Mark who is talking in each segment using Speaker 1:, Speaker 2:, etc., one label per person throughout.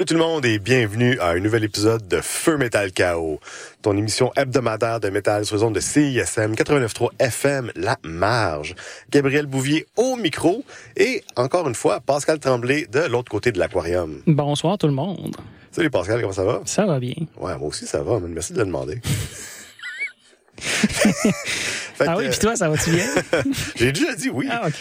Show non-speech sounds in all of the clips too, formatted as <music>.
Speaker 1: Salut tout le monde et bienvenue à un nouvel épisode de Feu Metal Chaos, ton émission hebdomadaire de métal sur les ondes de CISM 89.3 FM La Marge. Gabriel Bouvier au micro et encore une fois Pascal Tremblay de l'autre côté de l'aquarium.
Speaker 2: Bonsoir tout le monde.
Speaker 1: Salut Pascal, comment ça va?
Speaker 2: Ça va bien.
Speaker 1: Ouais, moi aussi ça va, merci de le demander. <laughs> <laughs>
Speaker 2: ah oui, puis toi, ça va-tu bien? <laughs>
Speaker 1: J'ai déjà dit oui.
Speaker 2: Ah, OK.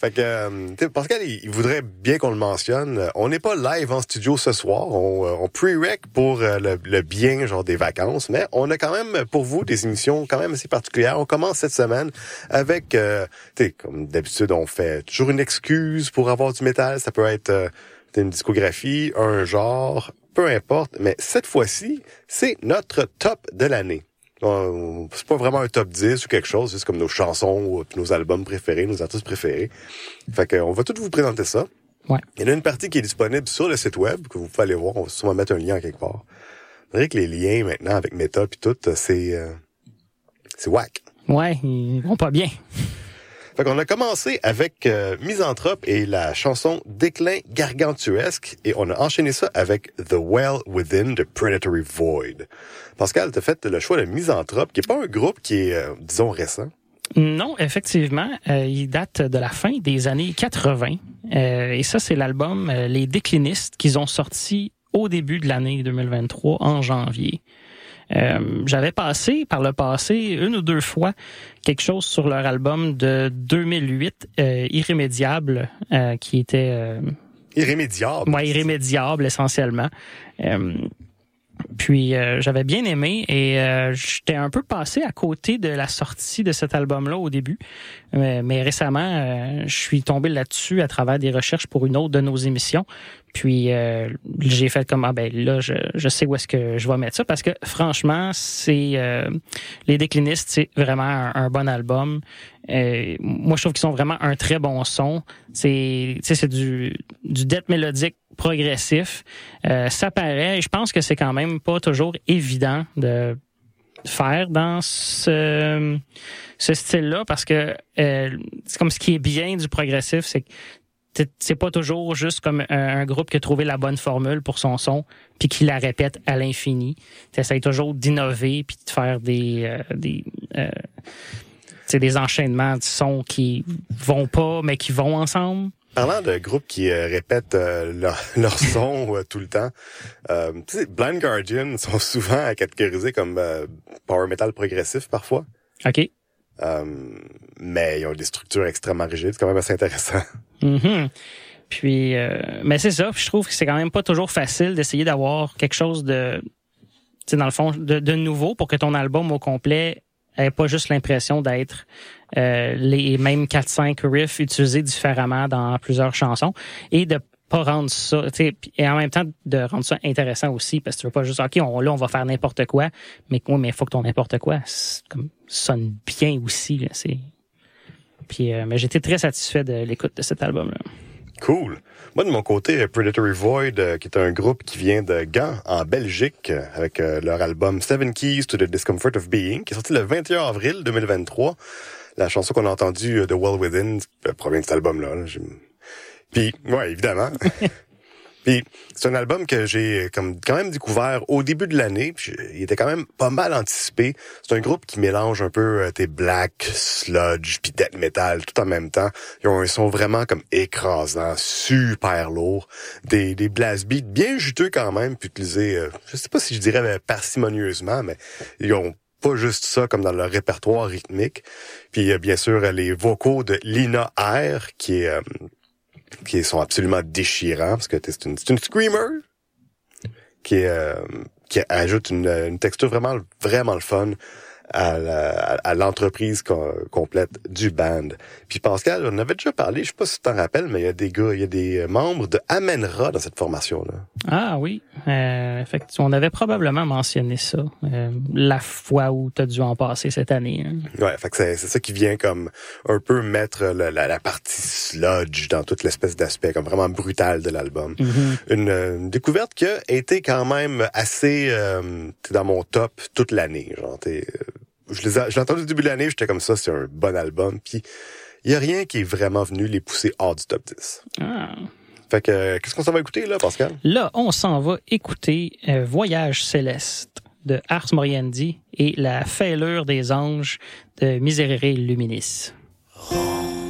Speaker 1: Fait que, euh, Pascal, il, voudrait bien qu'on le mentionne. On n'est pas live en studio ce soir. On, euh, on pre-rec pour euh, le, bien, genre des vacances, mais on a quand même pour vous des émissions quand même assez particulières. On commence cette semaine avec, euh, comme d'habitude, on fait toujours une excuse pour avoir du métal. Ça peut être une discographie, un genre, peu importe. Mais cette fois-ci, c'est notre top de l'année c'est pas vraiment un top 10 ou quelque chose, c'est comme nos chansons ou nos albums préférés, nos artistes préférés. Fait qu'on va tout vous présenter ça.
Speaker 2: Ouais.
Speaker 1: Il y en a une partie qui est disponible sur le site web que vous pouvez aller voir. On va sûrement mettre un lien quelque part. Vous que les liens maintenant avec Meta puis tout, c'est euh, c'est whack.
Speaker 2: Ouais, ils vont pas bien.
Speaker 1: Fait qu'on a commencé avec euh, Misanthrope et la chanson Déclin gargantuesque et on a enchaîné ça avec The Well Within the Predatory Void. Pascal, t'as fait le choix de Misanthrope, qui est pas un groupe qui est, euh, disons, récent.
Speaker 2: Non, effectivement, euh, il date de la fin des années 80. et ça, c'est l'album Les Déclinistes qu'ils ont sorti au début de l'année 2023, en janvier. Euh, j'avais passé par le passé une ou deux fois quelque chose sur leur album de 2008, euh, Irrémédiable, euh, qui était...
Speaker 1: irrémédiable.
Speaker 2: Ouais, irrémédiable essentiellement. Puis j'avais bien aimé et j'étais un peu passé à côté de la sortie de cet album-là au début. mais récemment, je suis tombé là-dessus à travers des recherches pour une autre de nos émissions. Puis euh, j'ai fait comme ah ben là je, je sais où est-ce que je vais mettre ça parce que franchement c'est euh, les déclinistes c'est vraiment un, bon album. Euh, moi je trouve qu'ils sont vraiment un très bon son. C'est c'est du du death mélodique progressif. ça paraît. Je pense que c'est quand même pas toujours évident de faire dans ce, ce style-là parce que c'est comme ce qui est bien du progressif, c'est que c'est pas toujours juste comme un, groupe qui a trouvé la bonne formule pour son son puis qui la répète à l'infini. Tu essaies toujours d'innover puis de faire des euh, des euh, des enchaînements de sons qui vont pas mais qui vont ensemble.
Speaker 1: Parlant de groupes qui euh, répètent leur, <laughs> leur, son tout le temps, Blind Guardian sont souvent catégorisés comme power metal progressif parfois.
Speaker 2: OK.
Speaker 1: mais ils ont des structures extrêmement rigides, c'est quand même assez intéressant.
Speaker 2: Mm Puis, euh, mais c'est ça. je trouve que c'est quand même pas toujours facile d'essayer d'avoir quelque chose de, tu dans le fond, de, de, nouveau pour que ton album au complet ait pas juste l'impression d'être euh, les mêmes 4-5 riffs utilisés différemment dans plusieurs chansons et de pas rendre ça, et en même temps de rendre ça intéressant aussi, parce que tu veux pas juste, ok, on, là on va faire n'importe quoi, mais mais il faut que ton n'importe quoi comme sonne bien aussi. C'est puis, euh, mais j'étais très satisfait de l'écoute de cet album-là.
Speaker 1: Cool. Moi, de mon côté, Predatory Void, euh, qui est un groupe qui vient de Gand, en Belgique, euh, avec leur album Seven Keys to the Discomfort of Being, qui est sorti le 21 avril 2023. La chanson qu'on a entendue, The Well Within, provient de cet album-là. Puis, ouais, évidemment. <laughs> Puis c'est un album que j'ai comme quand même découvert au début de l'année. Il était quand même pas mal anticipé. C'est un groupe qui mélange un peu euh, tes black, sludge, puis death metal tout en même temps. Ils ont un son vraiment comme écrasant, super lourd, des des beats bien juteux quand même, puis utilisés, euh, je sais pas si je dirais euh, parcimonieusement, mais ils ont pas juste ça comme dans leur répertoire rythmique. Puis bien sûr les vocaux de Lina R qui est qui sont absolument déchirants parce que c'est une, une screamer qui euh, qui ajoute une, une texture vraiment vraiment le fun à l'entreprise complète du band. Puis Pascal, on avait déjà parlé, je sais pas si tu t'en rappelles, mais il y a des gars, il y a des membres de Amenra dans cette formation-là.
Speaker 2: Ah oui, euh, effectivement, on avait probablement mentionné ça euh, la fois où tu as dû en passer cette année. Hein.
Speaker 1: Ouais, fait que c'est ça qui vient comme un peu mettre la, la, partie sludge dans toute l'espèce d'aspect comme vraiment brutal de l'album.
Speaker 2: Mm-hmm.
Speaker 1: une, découverte qui a été quand même assez euh, dans mon top toute l'année. Genre, t'es je l'ai entendu au début de l'année, j'étais comme ça, c'est un bon album. Puis il y a rien qui est vraiment venu les pousser hors du top 10.
Speaker 2: Ah.
Speaker 1: Fait que, euh, qu'est-ce qu'on s'en va écouter, là, Pascal?
Speaker 2: Là, on s'en va écouter euh, Voyage céleste de Ars Moriendi et La fêlure des anges de Miserere Luminis.
Speaker 3: ton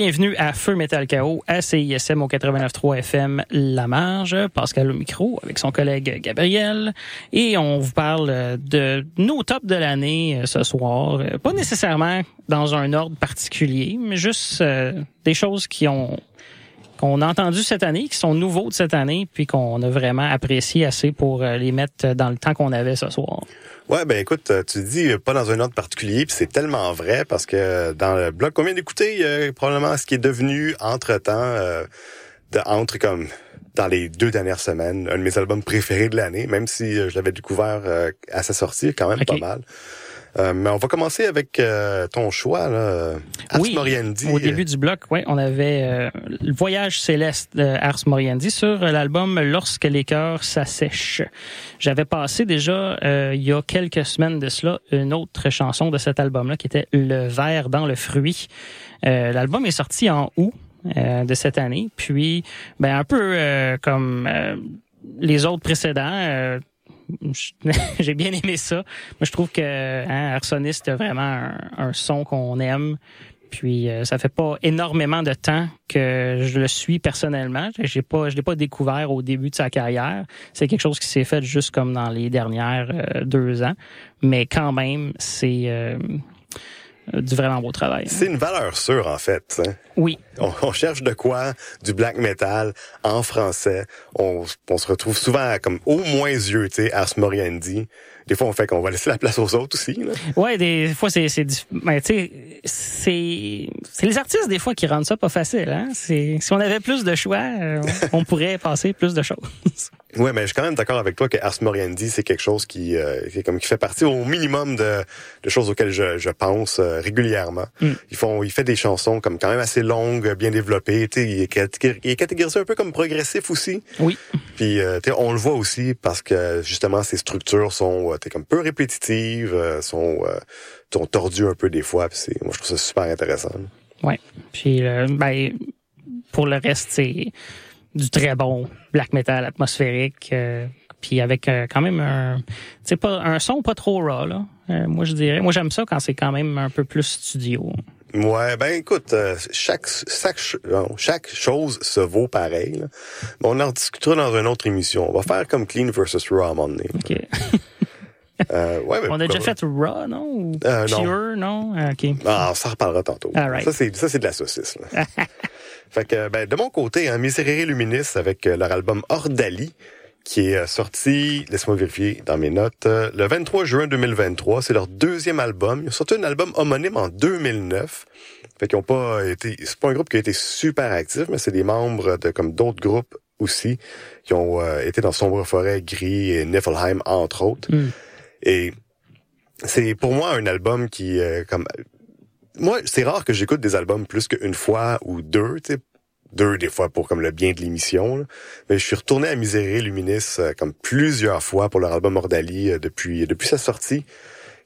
Speaker 2: Re-bienvenue à Feu Metal Chaos, à CISM au 89.3 FM La Marge. Pascal au micro avec son collègue Gabriel. Et on vous parle de nos tops de l'année euh, ce soir. Euh, Pas nécessairement dans un ordre particulier, mais juste euh, des choses qui ont qu'on a entendues cette année, qui sont nouveaux de cette année, puis qu'on a vraiment apprécié assez pour euh, les mettre dans le temps qu'on avait ce soir.
Speaker 1: Ouais, ben écoute, euh, tu dis euh, pas dans un ordre particulier, puis c'est tellement vrai parce que dans le blog qu'on vient d'écouter, probablement ce qui est devenu entre-temps, euh, de, entre comme dans les deux dernières semaines, un de mes albums préférés de l'année, même si je l'avais découvert euh, à sa sortie, quand même pas mal. Euh, mais on va commencer avec euh, ton choix, là, Ars
Speaker 2: Oui,
Speaker 1: Moriendi.
Speaker 2: Au début du bloc, ouais, on avait euh, le voyage céleste de Ars Moriendi sur euh, l'album Lorsque les cœurs s'assèchent. J'avais passé déjà euh, il y a quelques semaines de cela une autre chanson de cet album-là qui était Le verre dans le fruit. Euh, L'album est sorti en août euh, de cette année, puis ben un peu euh, comme euh, les autres précédents. <laughs> j'ai bien aimé ça. Moi, je trouve que hein, Arsoniste a vraiment un, un son qu'on aime. Puis euh, ça fait pas énormément de temps que je le suis personnellement. J'ai pas, je l'ai pas découvert au début de sa carrière. C'est quelque chose qui s'est fait juste comme dans les dernières euh, deux ans. Mais quand même, c'est euh, du vraiment beau travail.
Speaker 1: C'est une valeur sûre, en fait. hein.
Speaker 2: Oui,
Speaker 1: On, on cherche de quoi? Du black metal en français. On, on se retrouve souvent à comme au moins yeux, tu sais. Des fois, on fait qu'on va laisser la place aux autres aussi.
Speaker 2: Ouais, des fois c'est c'est ben, tu sais c'est c'est les artistes des fois qui rendent ça pas facile hein. C'est si on avait plus de choix, euh, on pourrait passer plus de choses. <laughs>
Speaker 1: Ouais, mais je suis quand même d'accord avec toi que Ars Moriendi, c'est quelque chose qui, euh, qui comme qui fait partie au minimum de, de choses auxquelles je, je pense euh, régulièrement.
Speaker 2: Mm.
Speaker 1: Ils font, il fait des chansons comme quand même assez longues, bien développées. Tu sais, il est, il est catégorisé un peu comme progressif aussi.
Speaker 2: Oui.
Speaker 1: Puis euh, tu sais, on le voit aussi parce que justement ses structures sont euh, t'es comme peu répétitives, euh, sont, euh, sont tordues un peu des fois. C'est, moi je trouve ça super intéressant.
Speaker 2: Ouais. Puis euh, ben pour le reste c'est du très bon black metal atmosphérique euh, puis avec euh, quand même un pas un son pas trop raw là. Euh, moi je dirais moi j'aime ça quand c'est quand même un peu plus studio.
Speaker 1: Ouais, ben écoute, euh, chaque chaque non, chaque chose se vaut pareil. là. On en discutera dans une autre émission. On va faire comme Clean versus Raw à un moment donné. <laughs> Euh, ouais, mais
Speaker 2: On a déjà fait raw non? Ou
Speaker 1: Euh,
Speaker 2: pure non? Ah, OK.
Speaker 1: Ah, on s'en reparlera tantôt.
Speaker 2: All right.
Speaker 1: Ça c'est ça c'est de la saucisse. Là. <laughs> fait que ben de mon côté, hein, Miserere Luminis avec euh, leur album Ordali qui est sorti, laisse-moi vérifier dans mes notes, le 23 juin 2023. C'est leur deuxième album. Ils ont sorti un album homonyme en 2009. Fait qu'ils ont pas été, c'est pas un groupe qui a été super actif, mais c'est des membres de comme d'autres groupes aussi qui ont euh, été dans Sombre Forêt, Gris et Niflheim entre autres.
Speaker 2: Mm.
Speaker 1: Et c'est pour moi un album qui euh, comme moi c'est rare que j'écoute des albums plus qu'une fois ou deux, tu sais deux des fois pour comme le bien de l'émission. Mais je suis retourné à Miserere Luminis euh, comme plusieurs fois pour leur album Ordali euh, depuis depuis sa sortie.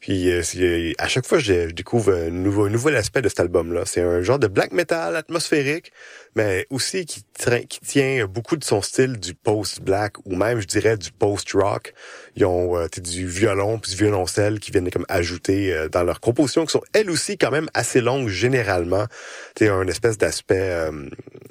Speaker 1: Puis euh, c'est- à chaque fois, je, je découvre un nouveau, un nouvel aspect de cet album-là. C'est un genre de black metal atmosphérique, mais aussi qui, qui tient beaucoup de son style du post-black ou même, je dirais, du post-rock. Ils ont euh, du violon puis du violoncelle qui viennent comme ajouter euh, dans leurs compositions qui sont elles aussi quand même assez longues généralement. C'est un espèce d'aspect euh,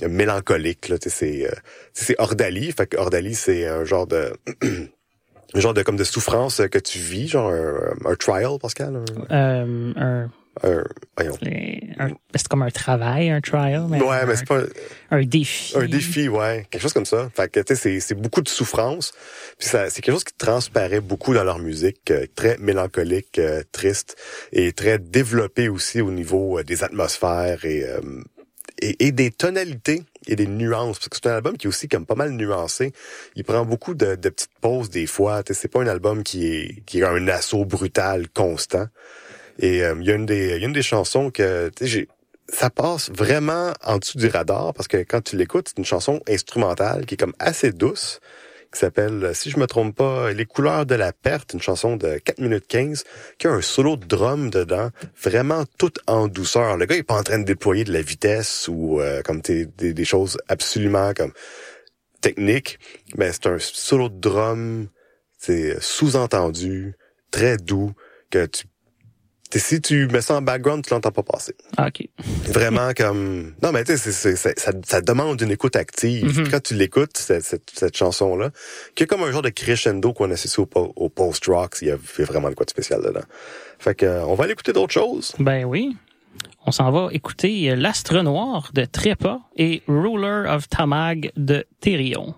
Speaker 1: mélancolique. Là, c'est euh, c'est Ordali. Fait que Ordali, c'est un genre de <clears throat> genre de comme de souffrance que tu vis, genre un, un trial, Pascal. Un,
Speaker 2: Euh, un,
Speaker 1: un- voyons.
Speaker 2: c'est un- c'est comme un travail, un trial, mais,
Speaker 1: Ouais, mais c'est pas
Speaker 2: un, un défi.
Speaker 1: un défi, ouais, quelque chose comme ça. Fait que tu sais, c'est beaucoup de souffrance. Puis ça, c'est quelque chose qui transparaît beaucoup dans leur musique, euh, très mélancolique, euh, triste et très développé aussi au niveau euh, des atmosphères et, euh, et et des tonalités et des nuances parce que c'est un album qui est aussi comme pas mal nuancé. Il prend beaucoup de, de petites pauses des fois. Tu sais, C'est pas un album qui est qui a un assaut brutal constant. Et euh, il y a une des y a une des chansons que j'ai ça passe vraiment en dessous du radar parce que quand tu l'écoutes, c'est une chanson instrumentale qui est comme assez douce, qui s'appelle, si je me trompe pas, Les couleurs de la perte, une chanson de 4 minutes 15, qui a un solo de drum dedans, vraiment tout en douceur. Le gars il est pas en train de déployer de la vitesse ou euh, comme des, des choses absolument comme techniques, mais c'est un solo de drum, c'est sous-entendu, très doux, que tu si tu mets ça en background, tu l'entends pas passer.
Speaker 2: Ah, OK.
Speaker 1: Vraiment comme... Non, mais tu sais, ça, ça demande une écoute active.
Speaker 2: Mhm.
Speaker 1: Quand tu l'écoutes, cette, cette, cette chanson-là, qui est comme un genre de crescendo qu'on associe au, au post-rock, il y a vraiment de quoi de spécial dedans. Fait que, euh, on va aller écouter d'autres choses.
Speaker 2: Ben oui. On s'en va écouter L'Astre Noir de Trépas et Ruler of Tamag de Therion.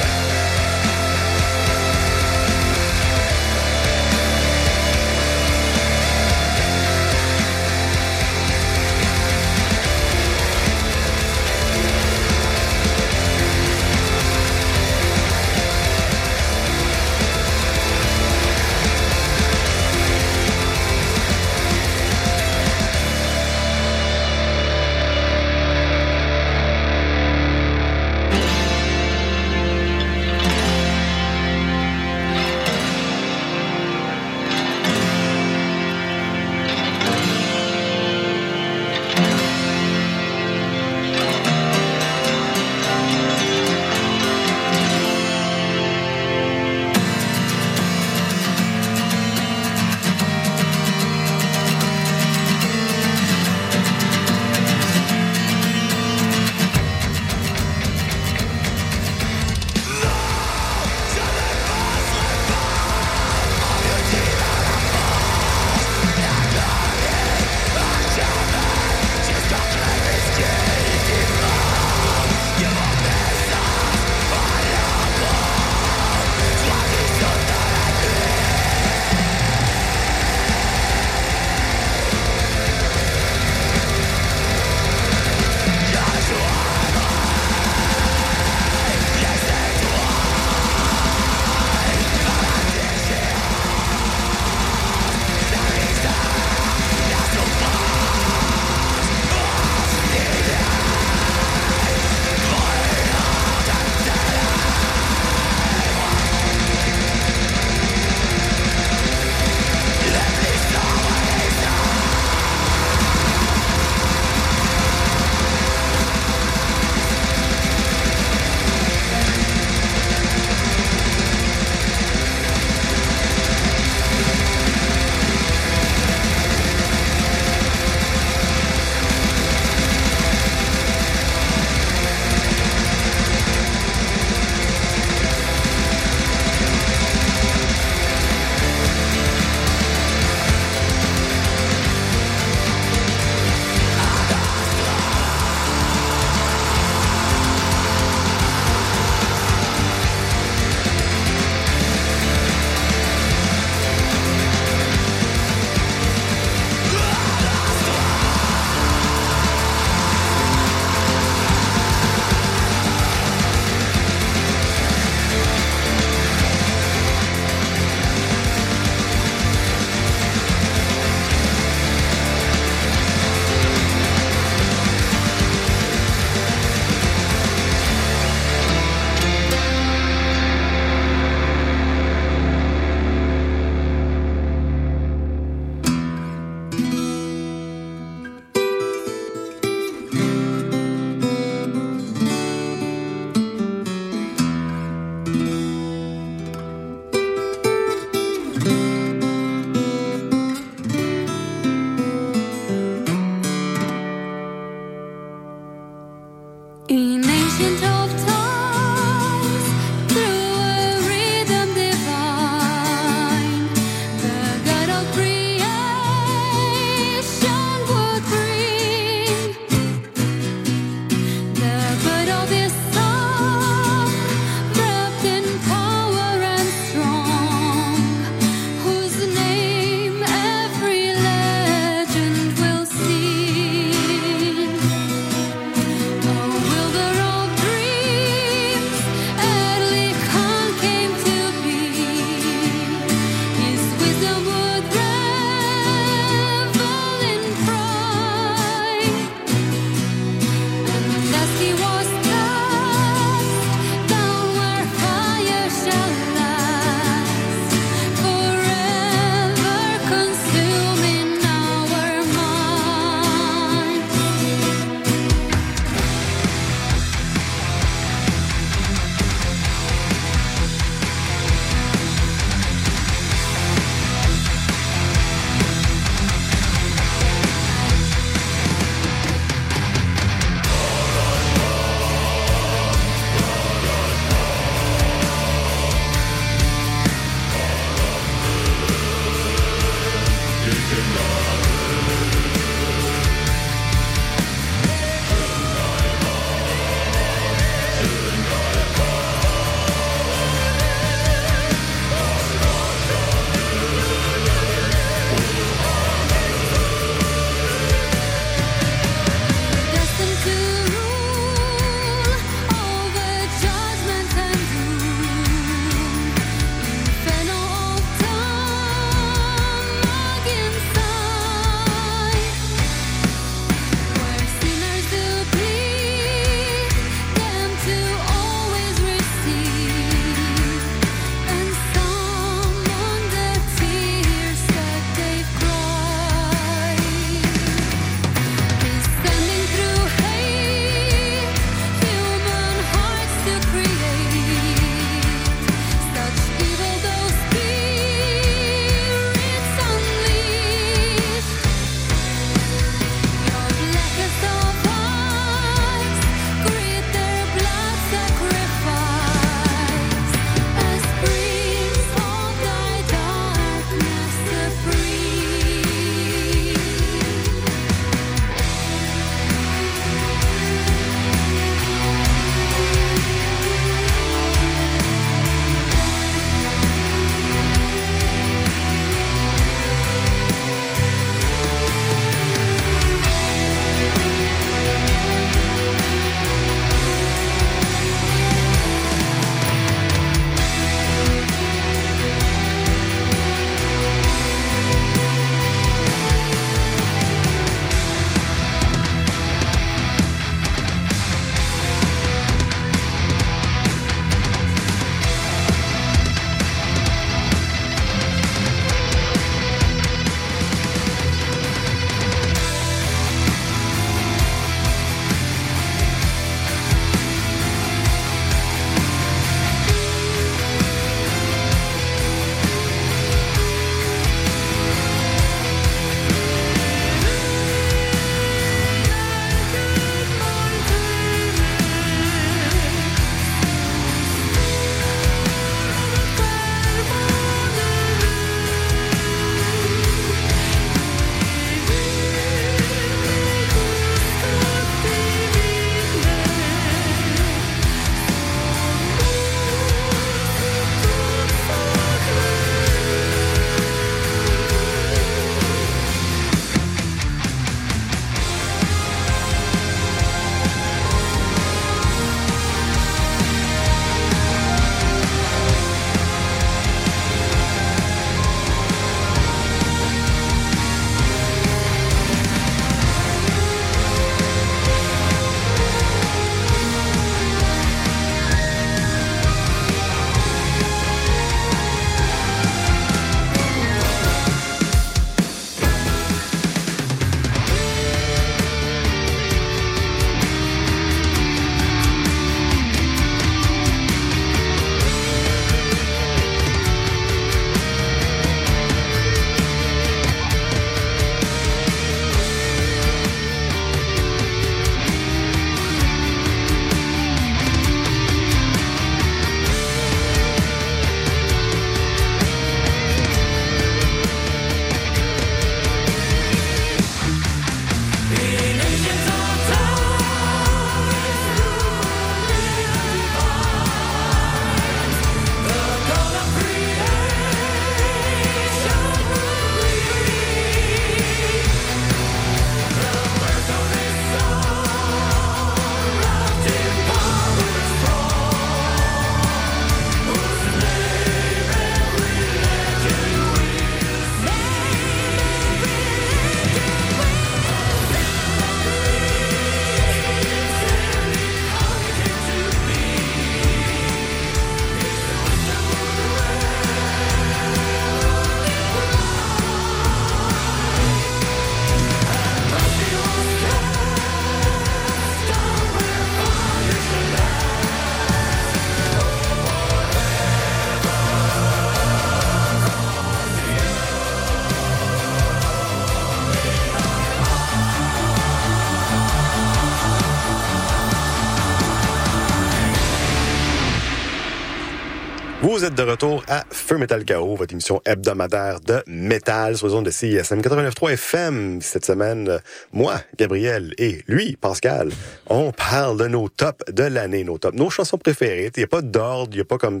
Speaker 1: Vous êtes de retour à Feu Metal KO, votre émission hebdomadaire de métal sur les ondes de CISM 89.3 FM. Cette semaine, moi, Gabriel et lui, Pascal, on parle de nos tops de l'année, nos tops, nos chansons préférées. Il n'y a pas d'ordre, il n'y a pas comme...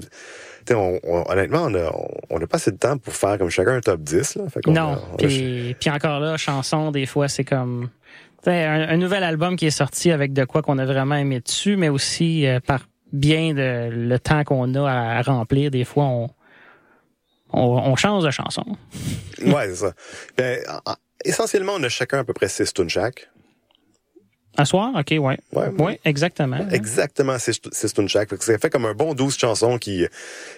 Speaker 1: T'sais, On, on- honnêtement, on a, on a pas assez de temps pour faire comme chacun un top 10. Là. Fait
Speaker 2: Non.
Speaker 1: a-
Speaker 2: Puis, encore là, chanson, des fois, c'est comme un nouvel album qui est sorti avec de quoi qu'on a vraiment aimé dessus, mais aussi euh, par bien de le temps qu'on a à, remplir, des fois, on, on, change de chanson.
Speaker 1: Ouais, c'est ça. Ben, en- en- essentiellement, on a chacun à peu près 6 tunes.
Speaker 2: À soir? OK, ouais.
Speaker 1: Ouais,
Speaker 2: Oui, exactement.
Speaker 1: Exactement, c'est une que Ça fait comme un bon 12 chansons qui,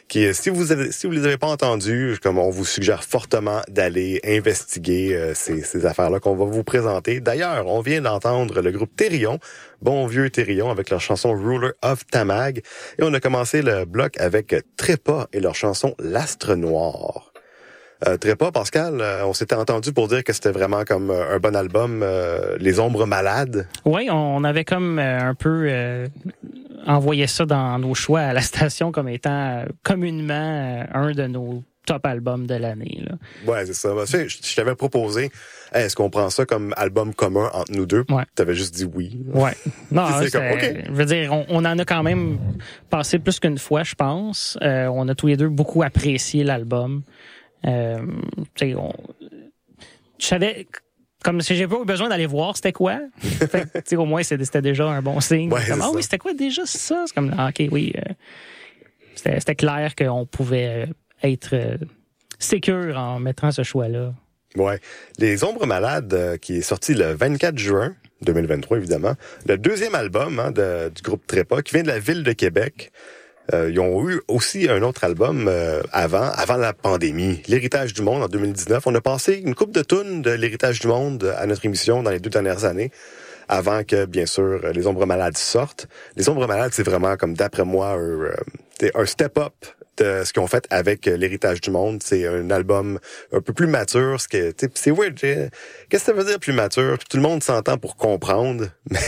Speaker 1: qui si vous avez, si vous les avez pas entendues, comme on vous suggère fortement d'aller investiguer euh, ces, ces affaires-là qu'on va vous présenter. D'ailleurs, on vient d'entendre le groupe Thérion, bon vieux Thérion, avec leur chanson Ruler of Tamag. Et on a commencé le bloc avec Trépas et leur chanson L'Astre Noir. Euh, Trépas, Pascal, euh, on s'était entendu pour dire que c'était vraiment comme euh, un bon album, Les Ombres Malades.
Speaker 2: Oui, on avait comme un peu envoyé ça dans nos choix à la station comme étant communément un de nos top albums de l'année.
Speaker 1: Ouais, c'est ça. Tu je, t'avais proposé, Hey, est-ce qu'on prend ça comme album commun entre nous deux?
Speaker 2: Ouais.
Speaker 1: T'avais juste dit oui.
Speaker 2: Ouais. Non, <laughs>
Speaker 1: C'est comme, OK.
Speaker 2: je veux dire, on, on en a quand même passé plus qu'une fois, je pense. Euh, on a tous les deux beaucoup apprécié l'album. Euh, on- je savais, comme si j'ai pas eu besoin d'aller voir c'était quoi. <laughs> Fait au moins, c'était déjà un bon signe.
Speaker 1: Ouais,
Speaker 2: Comme, ah oui, c'était quoi déjà ça? C'est comme, ah, ok, oui. euh, c'était clair qu'on pouvait euh, être euh, sécure en mettant ce choix-là.
Speaker 1: Ouais. Les Ombres Malades, euh, qui est sorti le 24 juin 2023, évidemment. Le deuxième album hein, de- du groupe Trépas, qui vient de la ville de Québec. Euh, ils ont eu aussi un autre album euh, avant, avant la pandémie, L'Héritage du Monde en 2019. On a passé une coupe de tunes de L'Héritage du Monde à notre émission dans les deux dernières années, avant que, bien sûr, Les Ombres Malades sortent. Les Ombres Malades, c'est vraiment, comme d'après moi, un, euh, un step-up de ce qu'ils ont fait avec euh, L'Héritage du Monde. C'est un album un peu plus mature. Ce que, c'est weird. Qu'est-ce que ça veut dire plus mature? Tout le monde s'entend pour comprendre, <laughs> mais,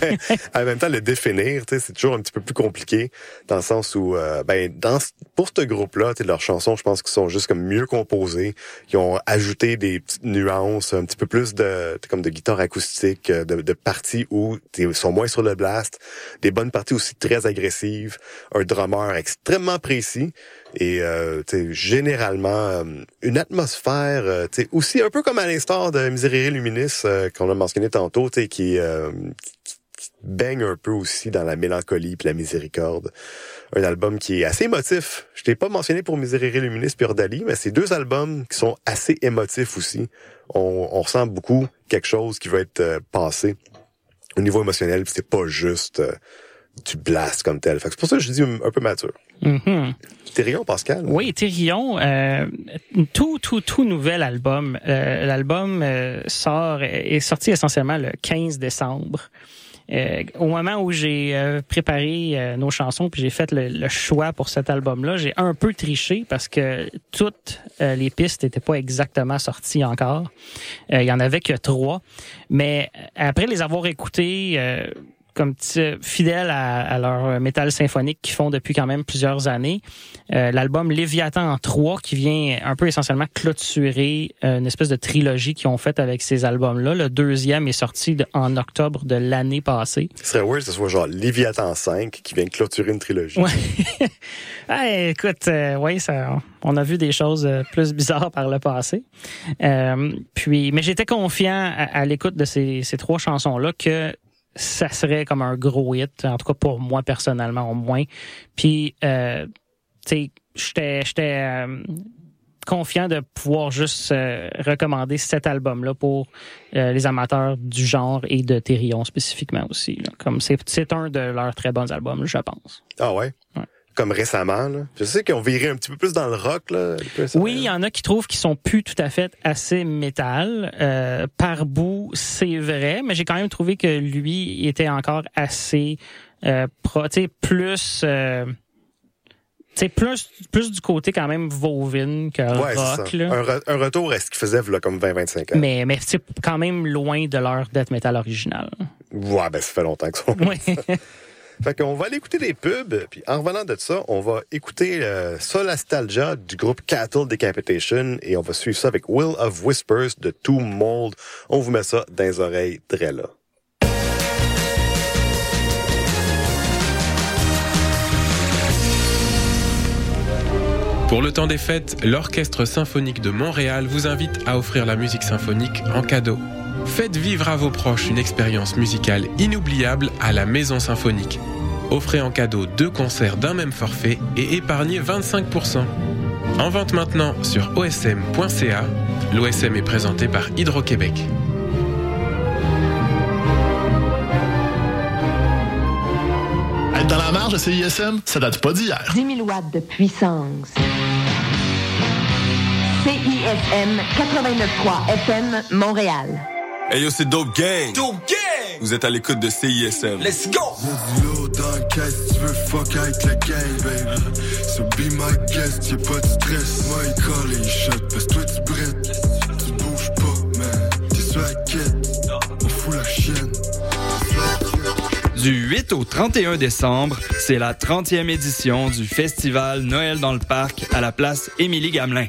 Speaker 1: mais en même temps, le définir, c'est toujours un petit peu plus compliqué dans le sens où, euh, ben, dans, pour ce groupe-là, leurs chansons, je pense qu'ils sont juste comme mieux composées. Ils ont ajouté des petites nuances, un petit peu plus de, comme de guitare acoustique, euh, de, de parties où ils sont moins sur le blast, des bonnes parties aussi très agressives, un drummer extrêmement précis et euh, généralement euh, une atmosphère, euh, aussi un peu comme à l'instar de Miserere Luminis euh, qu'on a mentionné tantôt, qui, qui, baigne un peu aussi dans la mélancolie puis la miséricorde. Un album qui est assez émotif. Je t'ai pas mentionné pour Miserere Luminis puis Ordali, mais c'est deux albums qui sont assez émotifs aussi. On, ressent beaucoup quelque chose qui va être passé au niveau émotionnel, c'est pas juste euh, du blast comme tel. C'est pour ça que je dis un peu mature.
Speaker 2: Mhm.
Speaker 1: Thérion, Pascal?
Speaker 2: Oui, Thérion, euh, tout, tout, tout nouvel album. Euh, L'album euh, sort est sorti essentiellement le 15 décembre. Euh, au moment où j'ai euh, préparé euh, nos chansons puis j'ai fait le, le choix pour cet album-là, j'ai un peu triché parce que toutes euh, les pistes n'étaient pas exactement sorties encore. Euh, Il y en avait que trois, mais après les avoir écoutées, euh, comme petit- fidèles à, à leur métal symphonique qu'ils font depuis quand même plusieurs années. Euh, L'album Léviathan en 3 qui vient un peu essentiellement clôturer euh, une espèce de trilogie qu'ils ont faite avec ces albums-là. Le deuxième est sorti de- en octobre de l'année passée.
Speaker 1: Ce serait weird que ce soit genre Léviathan 5 qui vient clôturer une trilogie.
Speaker 2: Ouais. <laughs> Ah, écoute, euh, oui, ça, on a vu des choses euh, plus bizarres par le passé. Euh, puis, mais j'étais confiant à, à l'écoute de ces, ces trois chansons-là que ça serait comme un gros hit, en tout cas pour moi personnellement au moins. Puis, euh, tu sais, j'étais, j'étais euh, confiant de pouvoir juste euh, recommander cet album-là pour euh, les amateurs du genre et de Thérion spécifiquement aussi. là. Comme c'est, c'est un de leurs très bons albums, je pense.
Speaker 1: Ah ouais?
Speaker 2: Ouais.
Speaker 1: Comme récemment, là. Je sais qu'ils ont viré un petit peu plus dans le rock, là.
Speaker 2: Oui, il y en a qui trouvent qu'ils sont plus tout à fait assez métal. Euh, par bout, c'est vrai, mais j'ai quand même trouvé que lui était encore assez euh, pro, tu sais, plus, euh, tu sais, plus, plus du côté quand même Vauvin que
Speaker 1: Ouais,
Speaker 2: rock.
Speaker 1: c'est
Speaker 2: là.
Speaker 1: Un, re- un retour à ce qu'ils faisaient, là, comme 20-25 ans.
Speaker 2: Mais, mais c'est quand même loin de leur death metal original.
Speaker 1: Ouais, ben, ça fait longtemps que ça.
Speaker 2: Oui. <laughs>
Speaker 1: Fait qu'on va aller écouter des pubs, puis en revenant de ça, on va écouter euh, Solastalgia du groupe Cattle Decapitation et on va suivre ça avec Will of Whispers de Two Mold. On vous met ça dans les oreilles très là.
Speaker 4: Pour le temps des fêtes, l'Orchestre symphonique de Montréal vous invite à offrir la musique symphonique en cadeau. Faites vivre à vos proches une expérience musicale inoubliable à la Maison Symphonique. Offrez en cadeau deux concerts d'un même forfait et épargnez 25%. En vente maintenant sur osm.ca. L'OSM est présenté par Hydro-Québec.
Speaker 5: Être dans la marge de CISM, ça date pas d'hier.
Speaker 6: 10 000 watts de puissance. CISM 89.3 FM Montréal.
Speaker 7: Hey yo, c'est Dope Gang. Dope Gang. Vous êtes à l'écoute de CISM. Let's go.
Speaker 8: Y'a du lourd dans le caisse, tu veux fuck avec la gang, baby. So be my guest, y'a pas de stress. Moi, il call et il shot, parce que toi, tu brettes. Tu bouges pas, man. T'es sur la quête. On fout la chienne.
Speaker 9: Du 8 au 31 décembre, c'est la 30e édition du festival Noël dans le parc à la place Émilie Gamelin.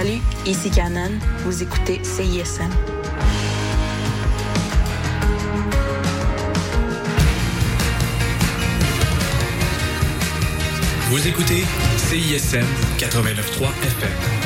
Speaker 10: Salut, ici Canon. Vous écoutez CISM.
Speaker 11: Vous écoutez CISM 89.3 FM.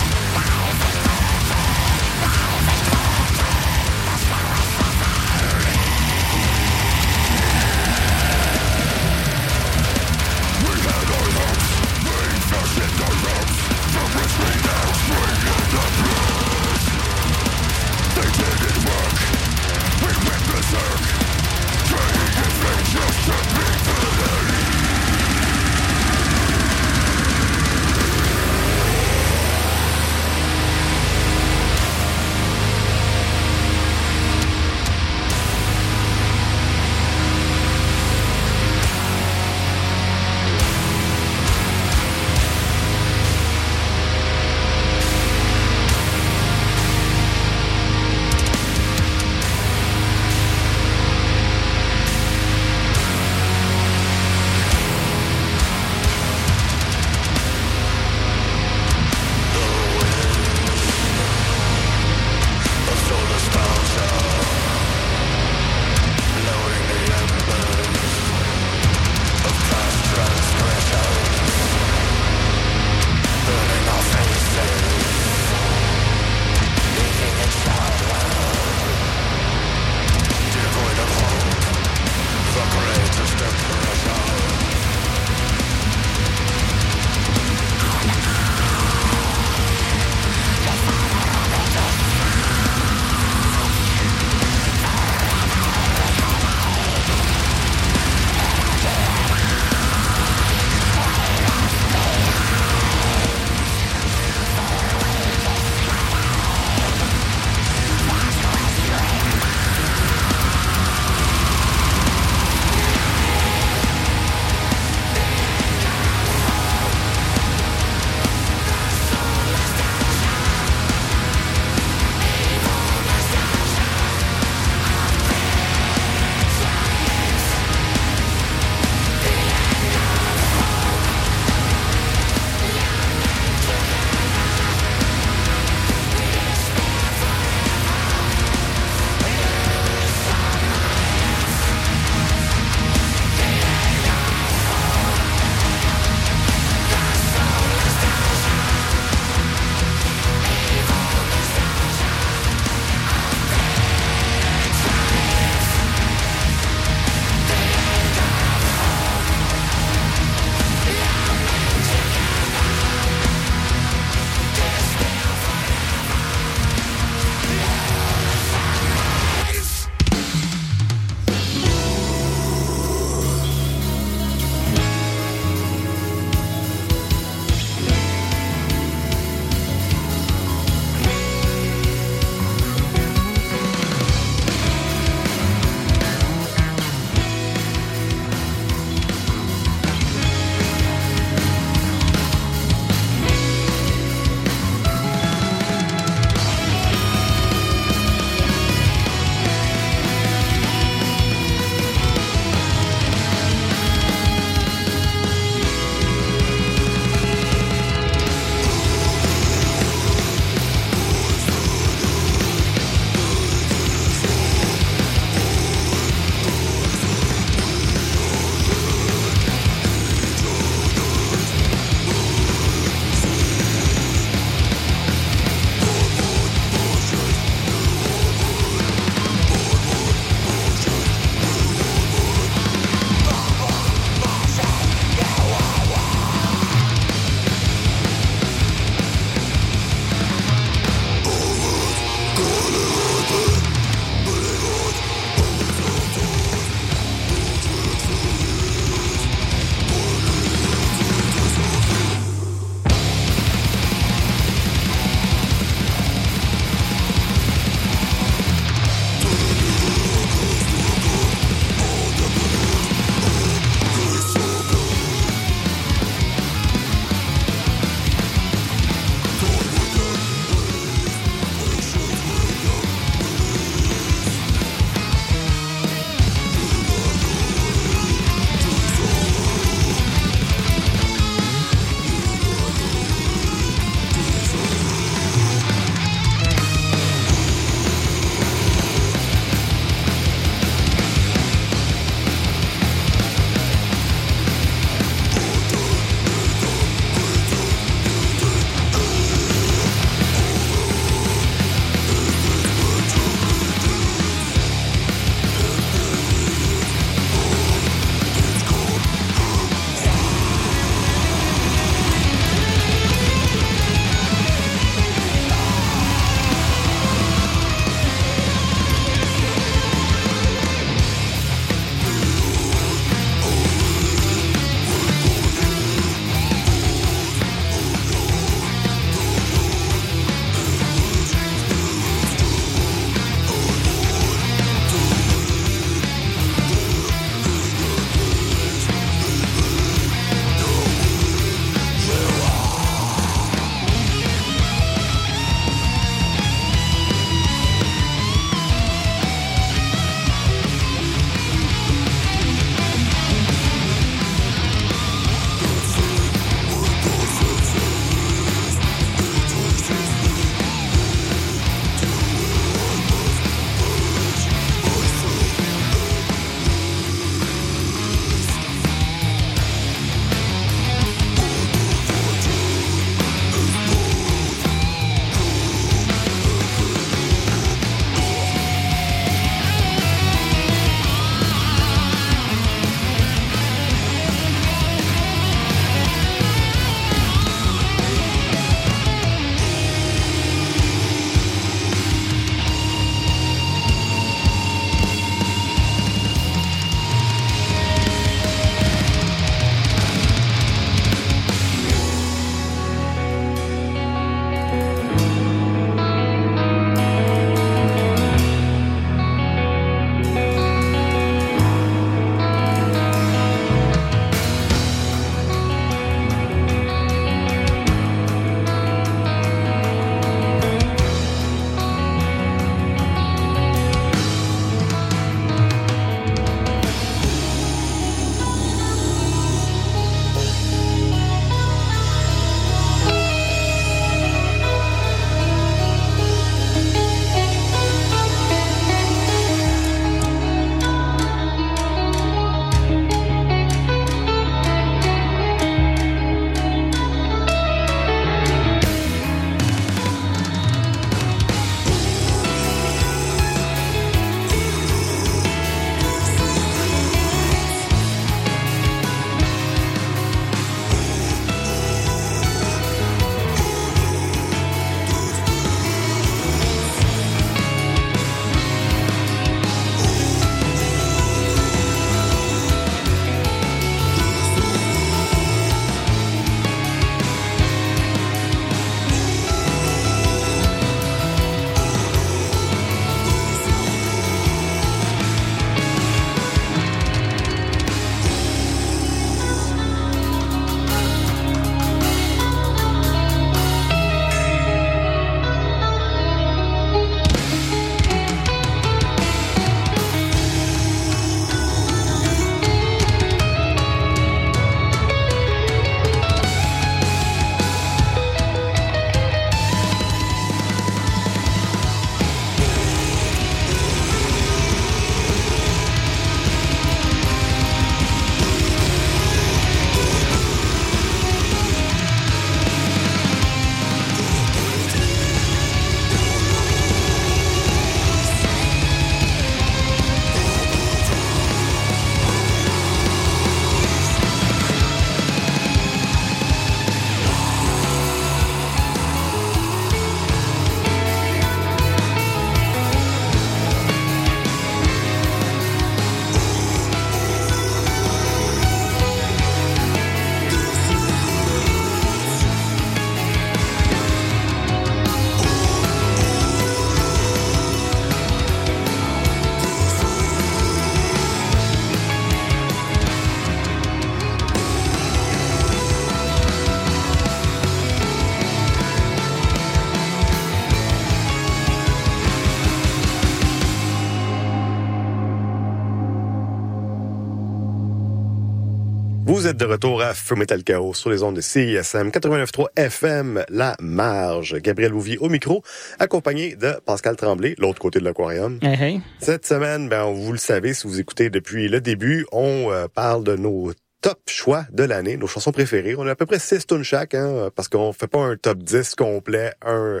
Speaker 1: Êtes de retour à Feu Metal Chaos sur les ondes de CISM 89.3 FM, La Marge. Gabriel Louvier au micro, accompagné de Pascal Tremblay, l'autre côté de l'aquarium.
Speaker 2: Hey, hey.
Speaker 1: Cette semaine, ben, vous le savez, si vous écoutez depuis le début, on euh, parle de nos top choix de l'année, nos chansons préférées. On a à peu près six tunes chaque, hein, parce qu'on fait pas un top 10 complet, un,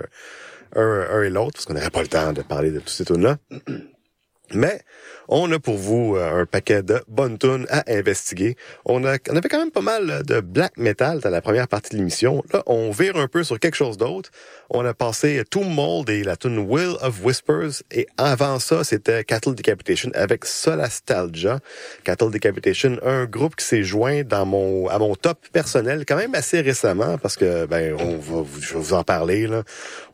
Speaker 1: un, un et l'autre, parce qu'on n'aurait pas le temps de parler de toutes ces tunes-là. Mais on a pour vous euh, un paquet de bonnes tunes à investiguer. On, a, on avait quand même pas mal de black metal dans la première partie de l'émission. Là, on vire un peu sur quelque chose d'autre. On a passé Tomb Mold et la tune Will of Whispers. Et avant ça, c'était Cattle Decapitation avec Solastalgia. Cattle Decapitation, un groupe qui s'est joint dans mon à mon top personnel quand même assez récemment parce que ben on va je vais vous en parler là.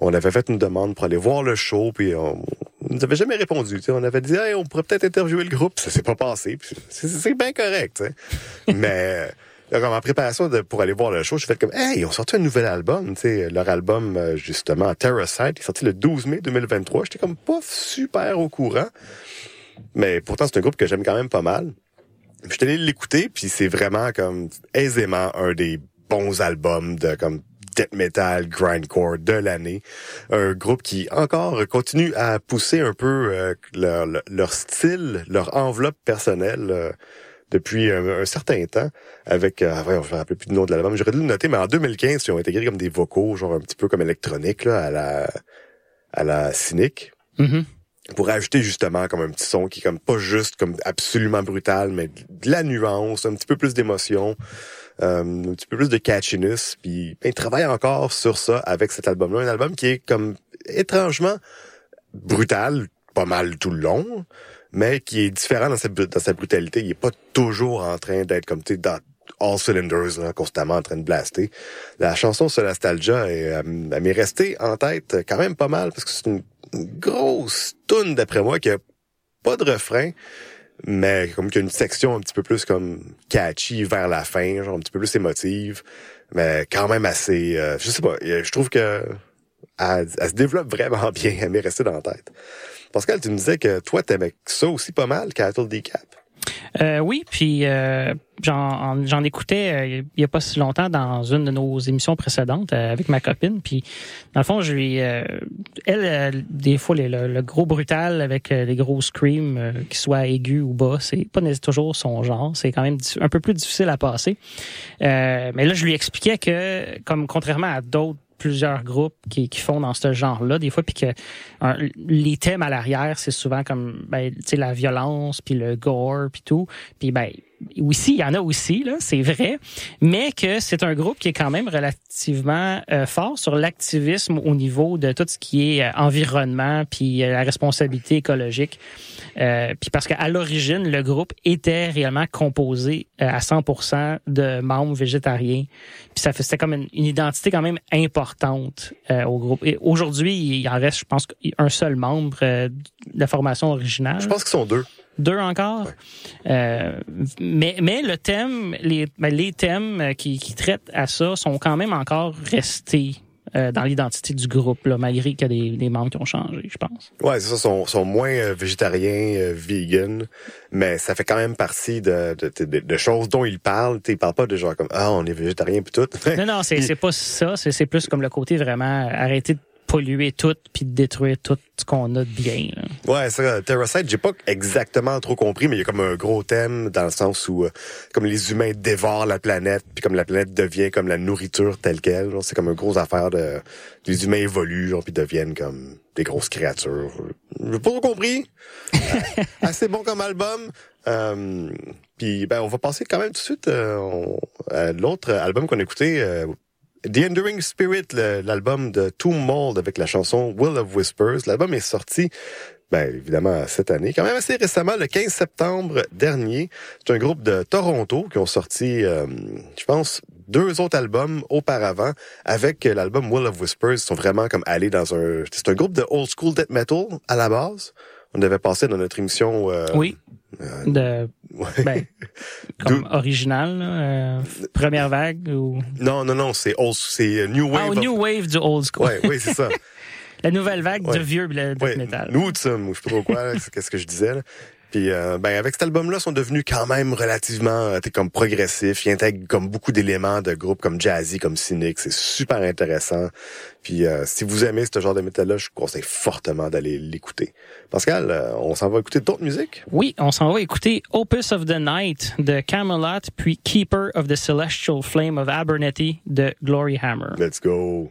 Speaker 1: On avait fait une demande pour aller voir le show puis on nous avait jamais répondu. tu sais. On avait dit hey, on pourrait peut-être interviewer le groupe. Ça s'est pas passé. C'est bien correct. tu sais. <laughs> Mais comme en préparation de, pour aller voir le show, je fait comme hey, ils ont sorti un nouvel album. tu sais. Leur album euh, justement Terracite, est sorti le 12 mai 2023. J'étais comme pas super au courant. Mais pourtant, c'est un groupe que j'aime quand même pas mal. Puis J'étais allé l'écouter, puis c'est vraiment comme aisément un des bons albums de comme death metal, grindcore de l'année. Un groupe qui encore continue à pousser un peu euh, leur, style, leur enveloppe personnelle euh, depuis un, un certain temps. Avec, euh, ouais, je me rappelle plus du nom de l'album. J'aurais dû le noter, mais en 2015, ils ont intégré comme des vocaux, genre un petit peu comme électronique là, à la à la cynique
Speaker 2: Mhm.
Speaker 1: pour ajouter justement comme un petit son qui est comme pas juste comme absolument brutal, mais de la nuance, un petit peu plus d'émotion, euh, un petit peu plus de catchiness. Puis ben, il travaille encore sur ça avec cet album-là, un album qui est comme étrangement brutal, pas mal tout le long, mais qui est différent dans sa, brutalité. Il est pas toujours en train d'être comme tu sais dans all cylinders, là, constamment en train de blaster. La chanson sur Nostalgia, euh, elle m'est restée en tête quand même pas mal parce que c'est une, une grosse tune d'après moi qui a pas de refrain, mais comme qu'il y a une section un petit peu plus comme catchy vers la fin, genre un petit peu plus émotive, mais quand même assez, euh, je sais pas, je trouve que elle, elle se développe vraiment <laughs> bien, elle m'est restée dans la tête. Pascal, tu me disais que toi, t'aimais ça aussi pas mal, Cattle Decap?
Speaker 2: Euh, oui, puis euh, j'en écoutais euh, il y a pas si longtemps dans une de nos émissions précédentes euh, avec ma copine. Puis dans le fond, je lui, euh, elle, euh, des fois le, le gros brutal avec les gros screams, qu'ils soient aigus ou bas, c'est pas toujours son genre. C'est quand même un peu plus difficile à passer. Mais là, je lui expliquais que, comme contrairement à d'autres plusieurs groupes qui, qui font dans ce genre-là des fois puis que un- les thèmes à l'arrière c'est souvent comme ben tu sais la violence puis le gore puis tout. Puis ben aussi il y en a aussi là c'est vrai mais que c'est un groupe qui est quand même relativement euh, fort sur l'activisme au niveau de tout ce qui est euh, environnement puis euh, la responsabilité écologique euh, puis parce qu'à l'origine le groupe était réellement composé euh, à 100% de membres végétariens. Puis ça fait c'était comme une, une identité quand même importante euh, au groupe. Et aujourd'hui il en reste je pense un seul membre euh, de la formation originale.
Speaker 1: Je pense qu'ils sont deux.
Speaker 2: deux encore? Euh, mais, mais le thème, les, ben, les thèmes qui, qui traitent à ça sont quand même encore restés euh, dans l'identité du groupe, là, malgré qu'il y a des, des membres qui ont changé, je pense.
Speaker 1: Ouais, c'est ça, sont, sont moins euh, végétariens, euh, vegan, mais ça fait quand même partie de, de, de, de choses dont ils parlent. T'sais, ils parlent pas de genre comme ah on est végétarien puis tout.
Speaker 2: Non, non, c'est <laughs> c'est pas ça. C'est c'est plus comme le côté vraiment arrêter de polluer tout puis détruire tout ce qu'on a de bien. là.
Speaker 1: Ouais, ça, Terracite, j'ai pas exactement trop compris, mais il y a comme un gros thème dans le sens où euh, comme les humains dévorent la planète, puis comme la planète devient comme la nourriture telle quelle. C'est comme une grosse affaire de les humains évoluent, genre, puis deviennent comme des grosses créatures. J'ai pas trop compris. Euh, Assez bon comme album. Euh, puis ben on va passer quand même tout de suite euh, à l'autre album qu'on a écouté. The Enduring Spirit, l'album de Tomb Mold avec la chanson Will of Whispers. L'album est sorti, ben, évidemment, cette année, quand même assez récemment, le 15 septembre dernier. C'est un groupe de Toronto qui ont sorti, euh, je pense, deux autres albums auparavant avec l'album Will of Whispers. Ils sont vraiment comme allés dans un... C'est un groupe de old school death metal à la base. On avait passé dans notre émission... euh,
Speaker 2: Oui. De,
Speaker 1: ouais.
Speaker 2: ben, <laughs> comme original, là, euh, première vague ou?
Speaker 1: Non, non, non, c'est old, c'est euh, New Wave.
Speaker 2: ah,
Speaker 1: of-
Speaker 2: New Wave du old school.
Speaker 1: Ouais, oui, c'est ça. <laughs>
Speaker 2: La nouvelle vague
Speaker 1: Ouais.
Speaker 2: du vieux death
Speaker 1: Ouais,
Speaker 2: metal.
Speaker 1: Nous, je sais pas trop quoi, là, c'est qu'est-ce que je disais. Là. Puis euh, ben avec cet album-là, ils sont devenus quand même relativement euh, t'sais, comme progressifs. Ils intègrent comme beaucoup d'éléments de groupes comme jazzy, comme Cynic. C'est super intéressant. Puis euh, si vous aimez ce genre de métal-là, je vous conseille fortement d'aller l'écouter. Pascal, euh, on s'en va écouter d'autres musiques?
Speaker 2: Oui, on s'en va écouter Opus of the Night de Camelot, puis Keeper of the Celestial Flame of Abernethy de Glory Hammer.
Speaker 1: Let's go.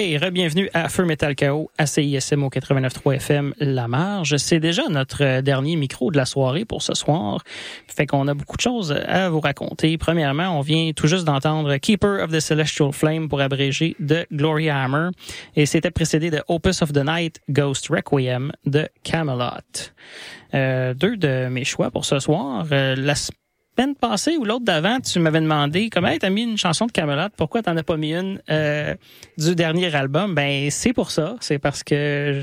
Speaker 2: Hey, re-bienvenue à Feu Metal KO, à CISM au 89.3 FM La Marge. C'est déjà notre euh, dernier micro de la soirée pour ce soir. Fait qu'on a beaucoup de choses à vous raconter. Premièrement, on vient tout juste d'entendre Keeper of the Celestial Flame pour abréger de Glory Hammer. Et c'était précédé de Opus of the Night, Ghost Requiem de Camelot. Euh, deux de mes choix pour ce soir. Euh, semaine passée ou l'autre d'avant, tu m'avais demandé comment t'as mis une chanson de Camelot, pourquoi t'en as pas mis une euh, du dernier album? Ben c'est pour ça, c'est parce que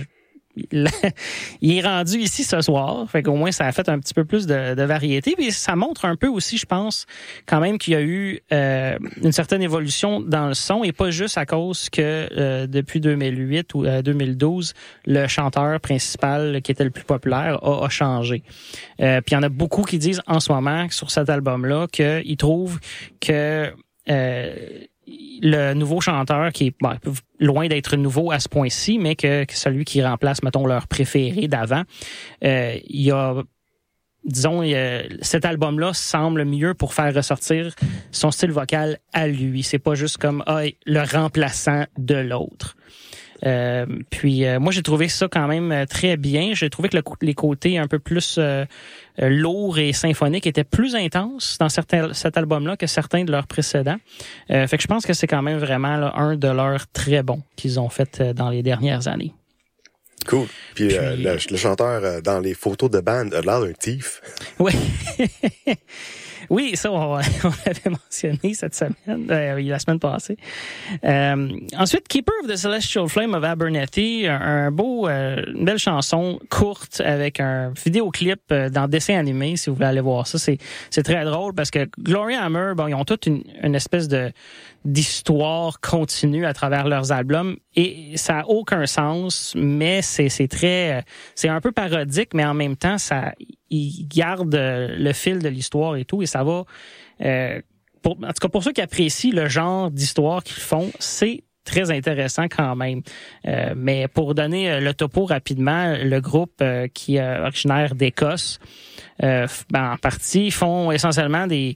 Speaker 2: il est rendu ici ce soir, fait qu'au moins ça a fait un petit peu plus de, de variété, puis ça montre un peu aussi, je pense, quand même qu'il y a eu euh, une certaine évolution dans le son et pas juste à cause que euh, depuis 2008 ou euh, 2012, le chanteur principal qui était le plus populaire a, a changé. Euh, puis il y en a beaucoup qui disent en ce moment sur cet album-là qu'ils trouvent que euh, le nouveau chanteur qui est bon, loin d'être nouveau à ce point-ci, mais que, que celui qui remplace, mettons, leur préféré d'avant, euh, il y a disons, a- cet album-là semble mieux pour faire ressortir son style vocal à lui. C'est pas juste comme ah, le remplaçant de l'autre. Euh, puis euh, moi j'ai trouvé ça quand même euh, très bien. J'ai trouvé que le les côtés un peu plus euh, euh, lourds et symphoniques étaient plus intenses dans certains cet album-là que certains de leurs précédents. Euh, fait que je pense que c'est quand même vraiment là, un de leurs très bons qu'ils ont fait dans les dernières années.
Speaker 1: Cool. Puis, euh, le, le chanteur dans les photos de band a l'air d'un thief.
Speaker 2: Oui. <laughs> oui, ça, on, <laughs> on l'avait mentionné cette semaine, euh, la semaine passée. Euh, ensuite, Keeper of the Celestial Flame of Abernethy, un, beau, euh, une belle chanson courte avec un vidéoclip euh, dans dessin animé, si vous voulez aller voir ça. C'est, c'est très drôle parce que Gloria Hammer, bon, ils ont toute une, une espèce de d'histoire continue à travers leurs albums et ça a aucun sens mais c'est c'est très c'est un peu parodique mais en même temps ça ils gardent euh, le fil de l'histoire et tout et ça va euh, pour, en tout cas pour ceux qui apprécient le genre d'histoire qu'ils font c'est très intéressant quand même. Euh, mais pour donner euh, le topo rapidement, le groupe euh, qui est originaire d'Écosse, euh, ben, en partie, font essentiellement des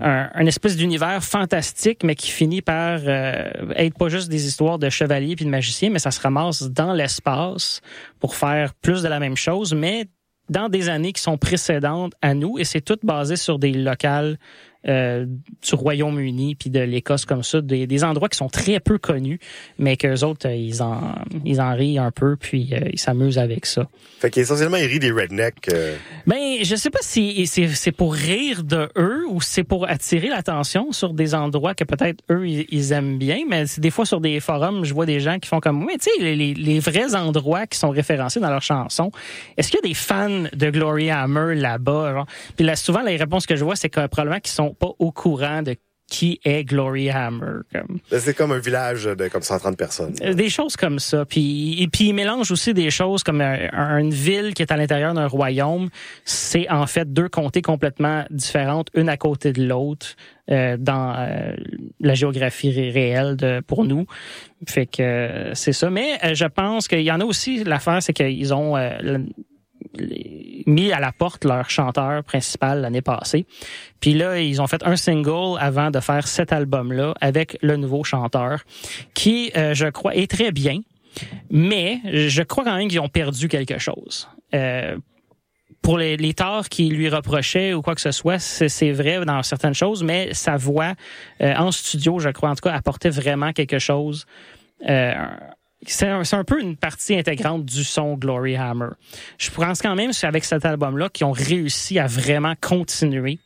Speaker 2: un, un espèce d'univers fantastique, mais qui finit par euh, être pas juste des histoires de chevaliers puis de magiciens, mais ça se ramasse dans l'espace pour faire plus de la même chose, mais dans des années qui sont précédentes à nous, et c'est tout basé sur des locales euh, du Royaume-Uni puis de l'Écosse comme ça, des, des endroits qui sont très peu connus, mais qu'eux autres, euh, ils en, ils en rient un peu, puis euh, ils s'amusent avec ça.
Speaker 1: Fait qu'essentiellement, il rit des rednecks. euh,
Speaker 2: Ben, je sais pas si c'est c'est pour rire de eux ou c'est pour attirer l'attention sur des endroits que peut-être eux ils, ils aiment bien, mais des fois sur des forums, je vois des gens qui font comme oui, tu sais les, les- vrais endroits qui sont référencés dans leurs chansons. Est-ce qu'il y a des fans de Gloria Hammer là-bas? Puis là souvent les réponses que je vois c'est que probablement qu'ils sont pas au courant de qui est Gloria Hammer comme.
Speaker 1: ben, C'est comme un village de comme 130 personnes.
Speaker 2: Euh, Des choses comme ça. Puis, et puis, il mélange aussi des choses comme un- un- une ville qui est à l'intérieur d'un royaume. C'est en fait deux comtés complètement différentes, une à côté de l'autre, euh, dans euh, la géographie ré- réelle de, pour nous. Fait que euh, c'est ça. Mais je pense qu'il y en a aussi, l'affaire, c'est qu'ils ont... mis à la porte leur chanteur principal l'année passée. Puis là, ils ont fait un single avant de faire cet album-là avec le nouveau chanteur, qui, euh, je crois, est très bien, mais je crois quand même qu'ils ont perdu quelque chose. Euh, pour les, les torts qu'ils lui reprochaient ou quoi que ce soit, c'est vrai dans certaines choses, mais sa voix euh, en studio, je crois, en tout cas, apportait vraiment quelque chose. Euh, c'est un, c'est un peu une partie intégrante du son Glory Hammer. Je pense quand même qu'avec cet album-là, qu'ils ont réussi à vraiment continuer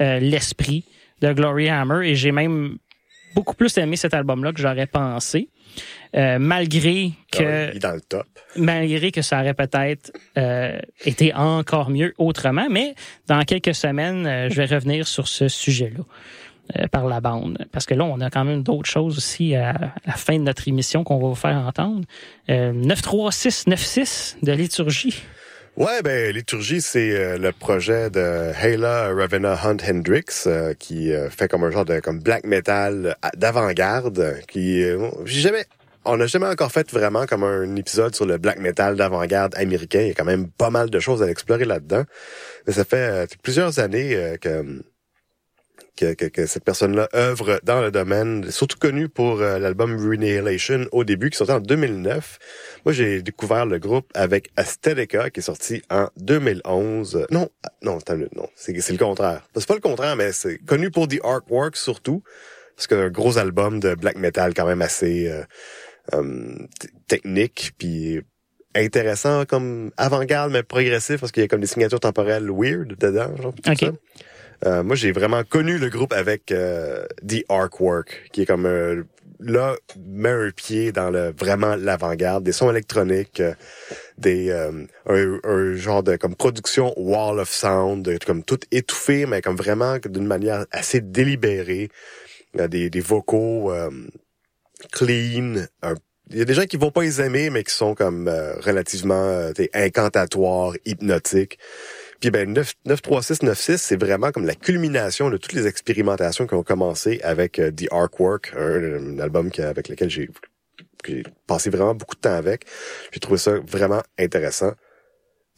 Speaker 2: euh, l'esprit de Glory Hammer et j'ai même beaucoup plus aimé cet album-là que j'aurais pensé. Euh, malgré que
Speaker 1: Il est dans le top.
Speaker 2: malgré que ça aurait peut-être euh, été encore mieux autrement, mais dans quelques semaines, je vais revenir sur ce sujet-là par la bande, parce que là, on a quand même d'autres choses aussi à, la fin de notre émission qu'on va vous faire entendre. Euh, 93696 de liturgie.
Speaker 1: Ouais, ben Liturgie, c'est euh, le projet de Hayla Ravenna Hunt Hendrix euh, qui euh, fait comme un genre de comme black metal euh, d'avant-garde. Qui, euh, j'ai jamais, on n'a jamais encore fait vraiment comme un épisode sur le black metal d'avant-garde américain. Il y a quand même pas mal de choses à explorer là-dedans. Mais ça fait euh, plusieurs années euh, que que, que, que cette personne-là œuvre dans le domaine, surtout connu pour euh, l'album Renihilation au début, qui sortait en 2009. Moi, j'ai découvert le groupe avec Aesthetica, qui est sorti en 2011. Non, non, non, c'est le contraire. C'est pas le contraire, mais c'est connu pour The Artwork surtout, parce que un gros album de black metal quand même assez euh, euh, t- technique, puis intéressant comme avant-garde mais progressif parce qu'il y a comme des signatures temporelles weird dedans genre tout
Speaker 2: Ok.
Speaker 1: ça. Euh, moi j'ai vraiment connu le groupe avec euh, The Artwork qui est comme euh, là met un pied dans le vraiment l'avant-garde des sons électroniques euh, des euh, un, un genre de comme production wall of sound comme tout étouffé mais comme vraiment d'une manière assez délibérée des, des vocaux euh, clean il y a des gens qui vont pas les aimer, mais qui sont comme euh, relativement euh, incantatoires, hypnotiques. Puis ben 9, 93696, c'est vraiment comme la culmination de toutes les expérimentations qui ont commencé avec euh, The Artwork, un, un album avec lequel j'ai que j'ai passé vraiment beaucoup de temps avec. J'ai trouvé ça vraiment intéressant.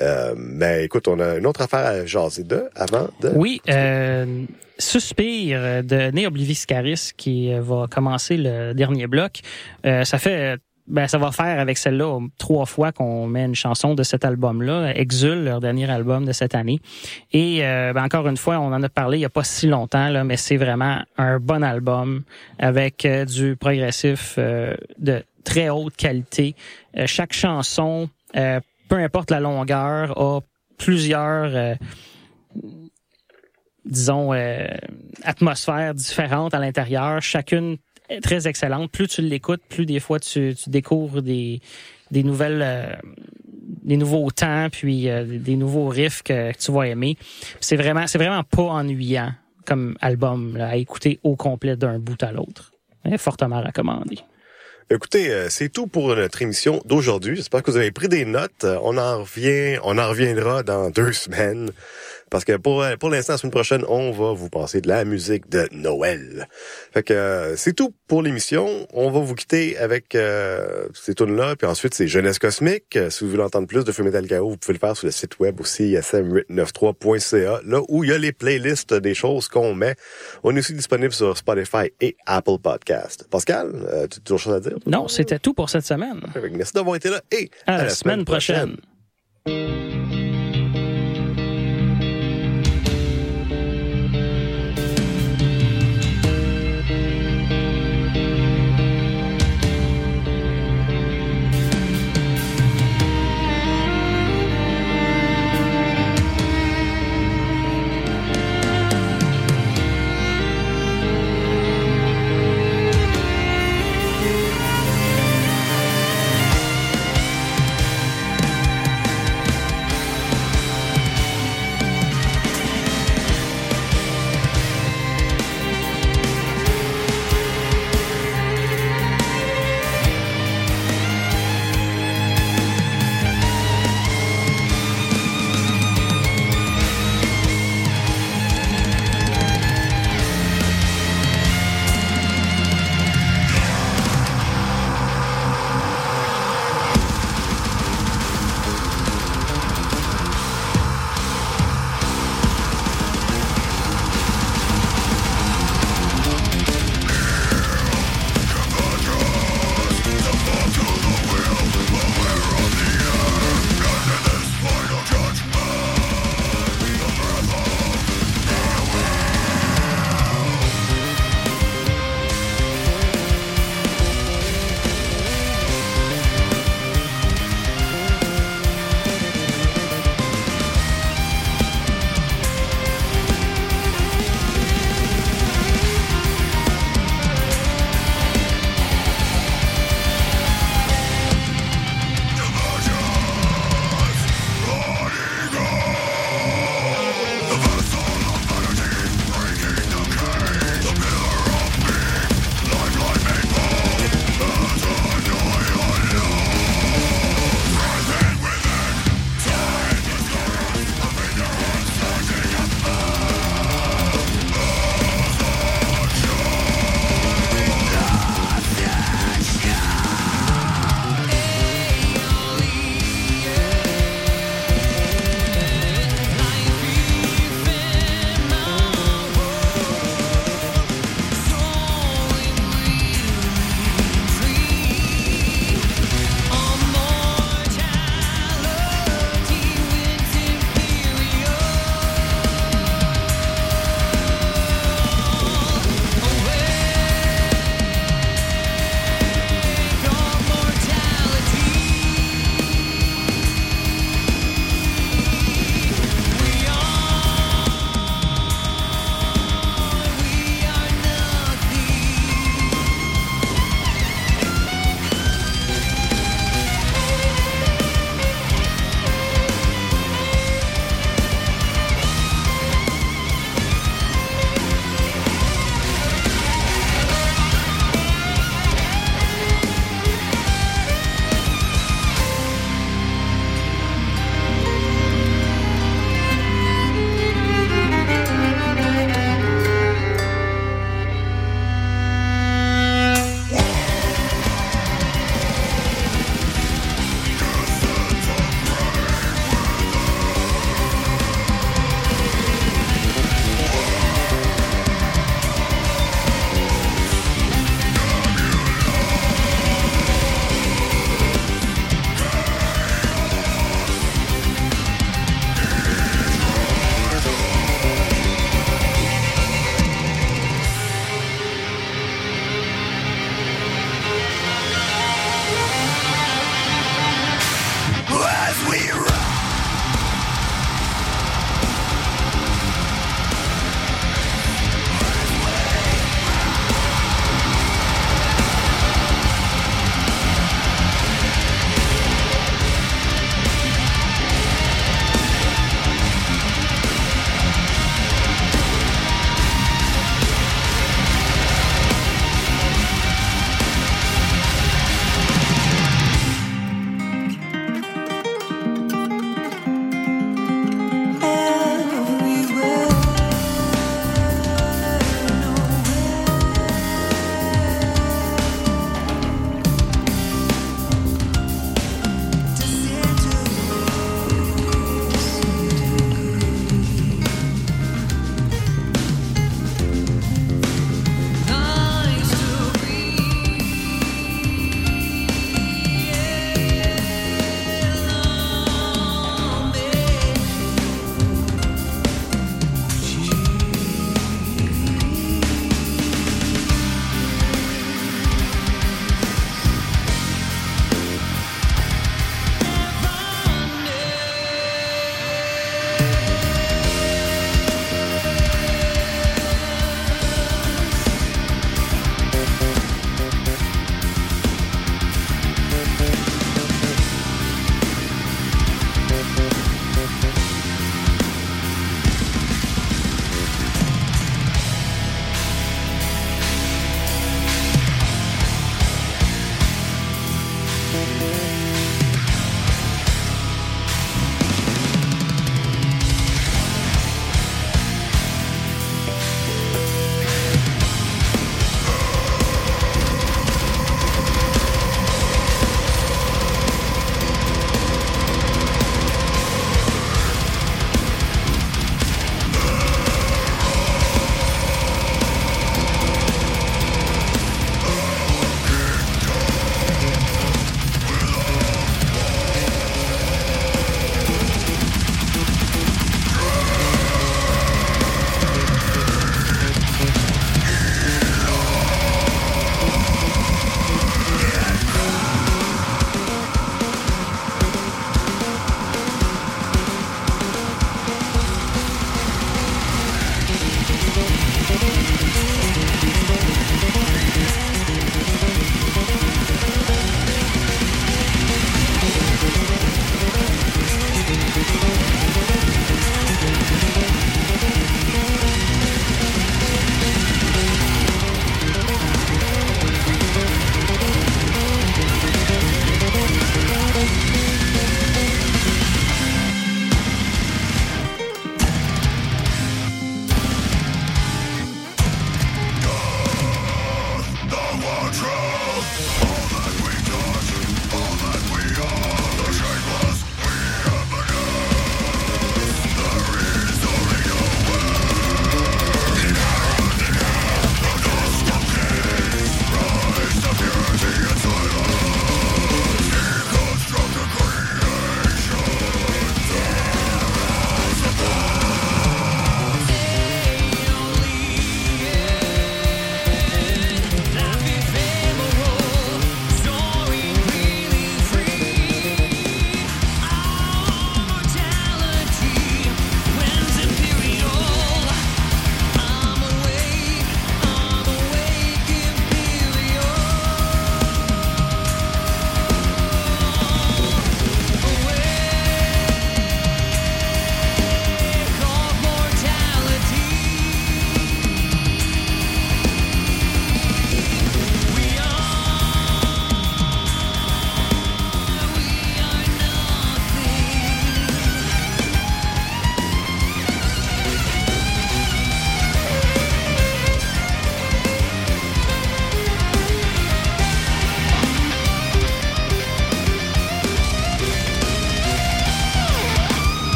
Speaker 1: Euh, mais écoute, on a une autre affaire à jaser de avant de.
Speaker 2: Oui, euh, Suspire de Né Obliviscaris qui euh, va commencer le dernier bloc. Euh, ça fait ben, ça va faire avec celle-là trois fois qu'on met une chanson de cet album-là, Exul, leur dernier album de cette année. Et euh, ben, encore une fois, on en a parlé il y a pas si longtemps, là, mais c'est vraiment un bon album avec euh, du progressif euh, de très haute qualité. Chaque chanson, peu importe la longueur, a plusieurs disons, atmosphères différentes à l'intérieur, chacune très excellente. Plus tu l'écoutes, plus des fois tu, tu découvres des, des nouvelles, euh, des nouveaux temps, puis euh, des nouveaux riffs que, tu vas aimer. C'est vraiment, c'est vraiment pas ennuyant comme album là, à écouter au complet d'un bout à l'autre. Mais Fortement recommandé.
Speaker 1: Écoutez, euh, c'est tout pour notre émission d'aujourd'hui. J'espère que vous avez pris des notes. On en revient, on en reviendra dans deux semaines. Parce que pour, euh, pour l'instant, la semaine prochaine, on va vous passer de la musique de Noël. Fait que euh, c'est tout pour l'émission. On va vous quitter avec euh, ces tunes-là. Puis ensuite, c'est Jeunesse Cosmique. Si vous voulez entendre plus de Feu Metal Chaos, vous pouvez le faire sur le site web aussi, ism893.ca, là où il y a les playlists des choses qu'on met. On est aussi disponible sur Spotify et Apple Podcast. Pascal, euh, tu as toujours chose à dire?
Speaker 2: Non, c'était tout pour cette semaine.
Speaker 1: Merci d'avoir été là et
Speaker 2: À, la, semaine prochaine.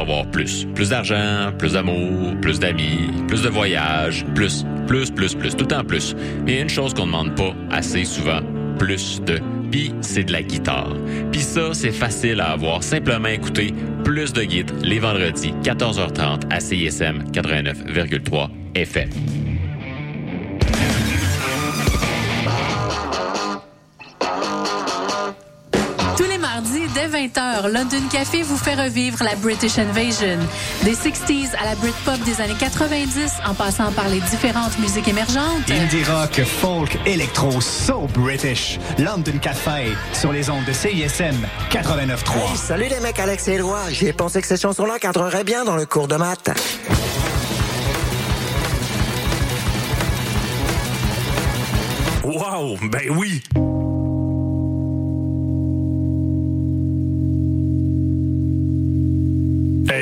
Speaker 12: Avoir plus. Plus d'argent, plus d'amour, plus d'amis, plus de voyages, plus, plus, plus, plus, tout temps plus. Mais une chose qu'on ne demande pas assez souvent, plus de. Puis c'est de la guitare. Puis ça, c'est facile à avoir. Simplement écouter plus de guides les vendredis, 14h30 à CISM 89,3 FM.
Speaker 13: 20h, London Café vous fait revivre la British Invasion. Des 60s à la Britpop des années 90, en passant par les différentes musiques émergentes.
Speaker 14: Indie rock, folk, électro, so British. London Café, sur les ondes de CISM 89.3.
Speaker 15: Hey, salut les mecs, Alex et Éloi. J'ai pensé que ces chansons-là cadreraient bien dans le cours de maths.
Speaker 16: Wow, ben oui!